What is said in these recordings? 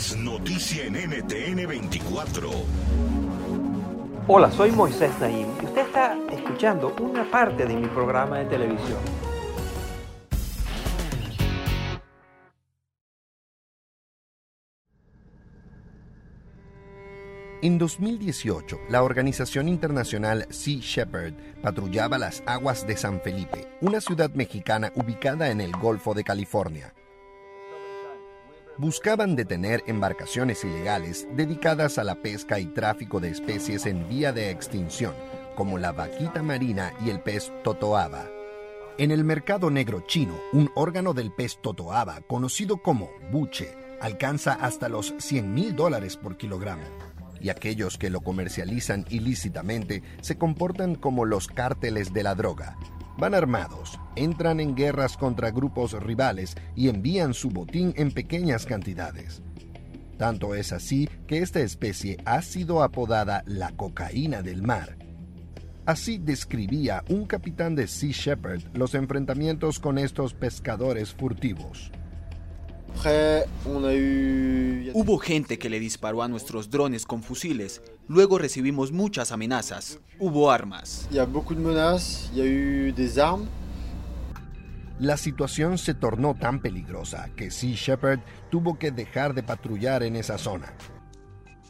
Es noticia en NTN 24. Hola, soy Moisés Naim y usted está escuchando una parte de mi programa de televisión. En 2018, la organización internacional Sea Shepherd patrullaba las aguas de San Felipe, una ciudad mexicana ubicada en el Golfo de California. Buscaban detener embarcaciones ilegales dedicadas a la pesca y tráfico de especies en vía de extinción, como la vaquita marina y el pez totoaba. En el mercado negro chino, un órgano del pez totoaba, conocido como buche, alcanza hasta los 100 mil dólares por kilogramo y aquellos que lo comercializan ilícitamente se comportan como los cárteles de la droga. Van armados, entran en guerras contra grupos rivales y envían su botín en pequeñas cantidades. Tanto es así que esta especie ha sido apodada la cocaína del mar. Así describía un capitán de Sea Shepherd los enfrentamientos con estos pescadores furtivos. Hubo gente que le disparó a nuestros drones con fusiles. Luego recibimos muchas amenazas. Hubo armas. La situación se tornó tan peligrosa que Sea Shepherd tuvo que dejar de patrullar en esa zona.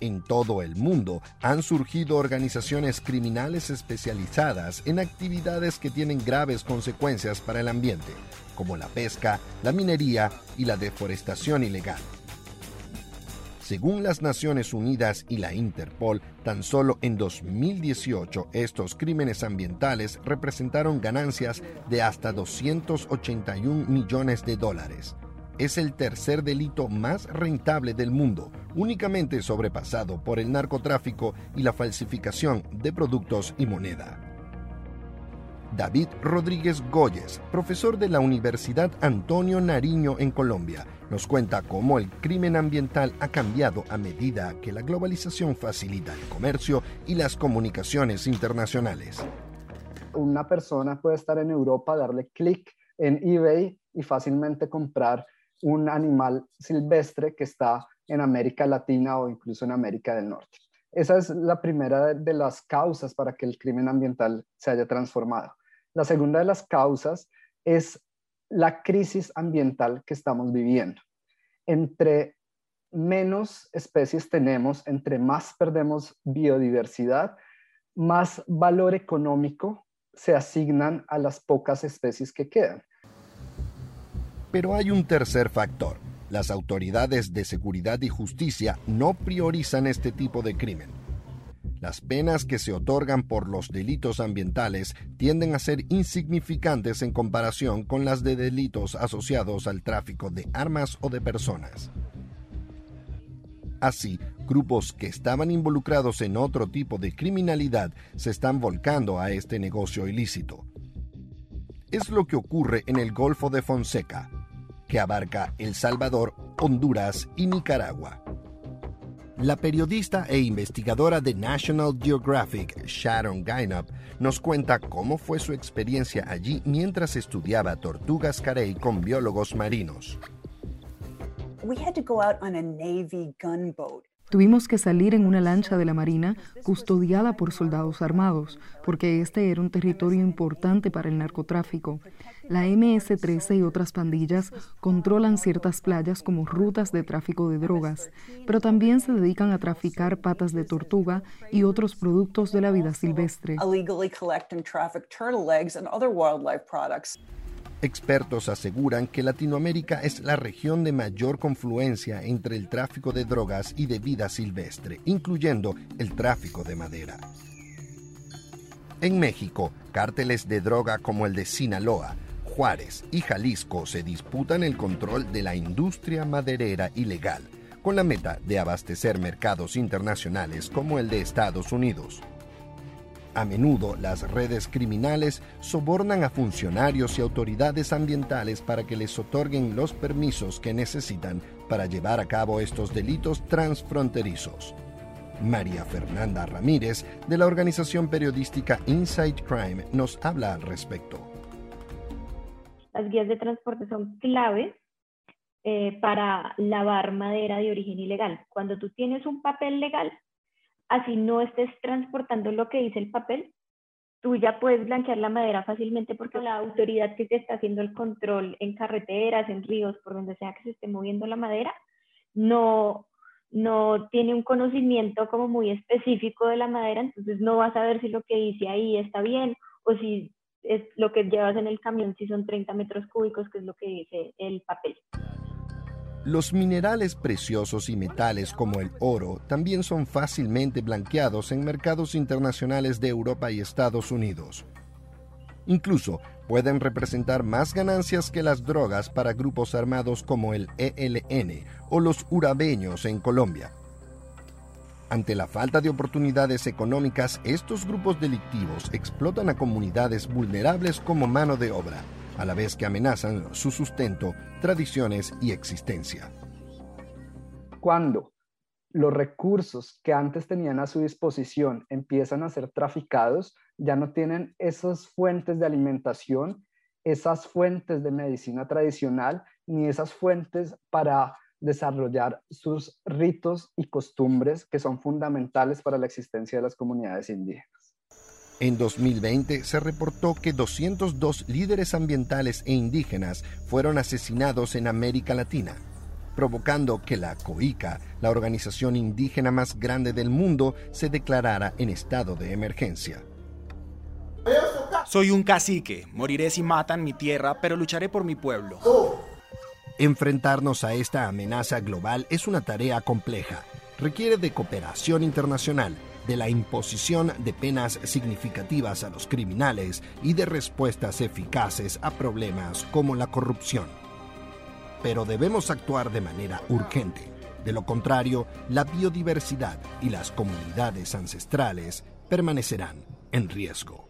En todo el mundo han surgido organizaciones criminales especializadas en actividades que tienen graves consecuencias para el ambiente, como la pesca, la minería y la deforestación ilegal. Según las Naciones Unidas y la Interpol, tan solo en 2018 estos crímenes ambientales representaron ganancias de hasta 281 millones de dólares es el tercer delito más rentable del mundo, únicamente sobrepasado por el narcotráfico y la falsificación de productos y moneda. David Rodríguez Goyes, profesor de la Universidad Antonio Nariño en Colombia, nos cuenta cómo el crimen ambiental ha cambiado a medida que la globalización facilita el comercio y las comunicaciones internacionales. Una persona puede estar en Europa, darle clic en eBay y fácilmente comprar un animal silvestre que está en América Latina o incluso en América del Norte. Esa es la primera de las causas para que el crimen ambiental se haya transformado. La segunda de las causas es la crisis ambiental que estamos viviendo. Entre menos especies tenemos, entre más perdemos biodiversidad, más valor económico se asignan a las pocas especies que quedan. Pero hay un tercer factor. Las autoridades de seguridad y justicia no priorizan este tipo de crimen. Las penas que se otorgan por los delitos ambientales tienden a ser insignificantes en comparación con las de delitos asociados al tráfico de armas o de personas. Así, grupos que estaban involucrados en otro tipo de criminalidad se están volcando a este negocio ilícito. Es lo que ocurre en el Golfo de Fonseca, que abarca El Salvador, Honduras y Nicaragua. La periodista e investigadora de National Geographic, Sharon Gainup, nos cuenta cómo fue su experiencia allí mientras estudiaba tortugas carey con biólogos marinos. Tuvimos que salir en una lancha de la Marina custodiada por soldados armados, porque este era un territorio importante para el narcotráfico. La MS-13 y otras pandillas controlan ciertas playas como rutas de tráfico de drogas, pero también se dedican a traficar patas de tortuga y otros productos de la vida silvestre. Expertos aseguran que Latinoamérica es la región de mayor confluencia entre el tráfico de drogas y de vida silvestre, incluyendo el tráfico de madera. En México, cárteles de droga como el de Sinaloa, Juárez y Jalisco se disputan el control de la industria maderera ilegal, con la meta de abastecer mercados internacionales como el de Estados Unidos. A menudo las redes criminales sobornan a funcionarios y autoridades ambientales para que les otorguen los permisos que necesitan para llevar a cabo estos delitos transfronterizos. María Fernanda Ramírez, de la organización periodística Inside Crime, nos habla al respecto. Las guías de transporte son claves eh, para lavar madera de origen ilegal. Cuando tú tienes un papel legal, así no estés transportando lo que dice el papel, tú ya puedes blanquear la madera fácilmente porque la autoridad que te está haciendo el control en carreteras, en ríos, por donde sea que se esté moviendo la madera, no, no tiene un conocimiento como muy específico de la madera, entonces no vas a ver si lo que dice ahí está bien o si es lo que llevas en el camión, si son 30 metros cúbicos, que es lo que dice el papel. Los minerales preciosos y metales como el oro también son fácilmente blanqueados en mercados internacionales de Europa y Estados Unidos. Incluso pueden representar más ganancias que las drogas para grupos armados como el ELN o los urabeños en Colombia. Ante la falta de oportunidades económicas, estos grupos delictivos explotan a comunidades vulnerables como mano de obra a la vez que amenazan su sustento, tradiciones y existencia. Cuando los recursos que antes tenían a su disposición empiezan a ser traficados, ya no tienen esas fuentes de alimentación, esas fuentes de medicina tradicional, ni esas fuentes para desarrollar sus ritos y costumbres que son fundamentales para la existencia de las comunidades indígenas. En 2020 se reportó que 202 líderes ambientales e indígenas fueron asesinados en América Latina, provocando que la COICA, la organización indígena más grande del mundo, se declarara en estado de emergencia. Soy un cacique, moriré si matan mi tierra, pero lucharé por mi pueblo. Enfrentarnos a esta amenaza global es una tarea compleja. Requiere de cooperación internacional de la imposición de penas significativas a los criminales y de respuestas eficaces a problemas como la corrupción. Pero debemos actuar de manera urgente. De lo contrario, la biodiversidad y las comunidades ancestrales permanecerán en riesgo.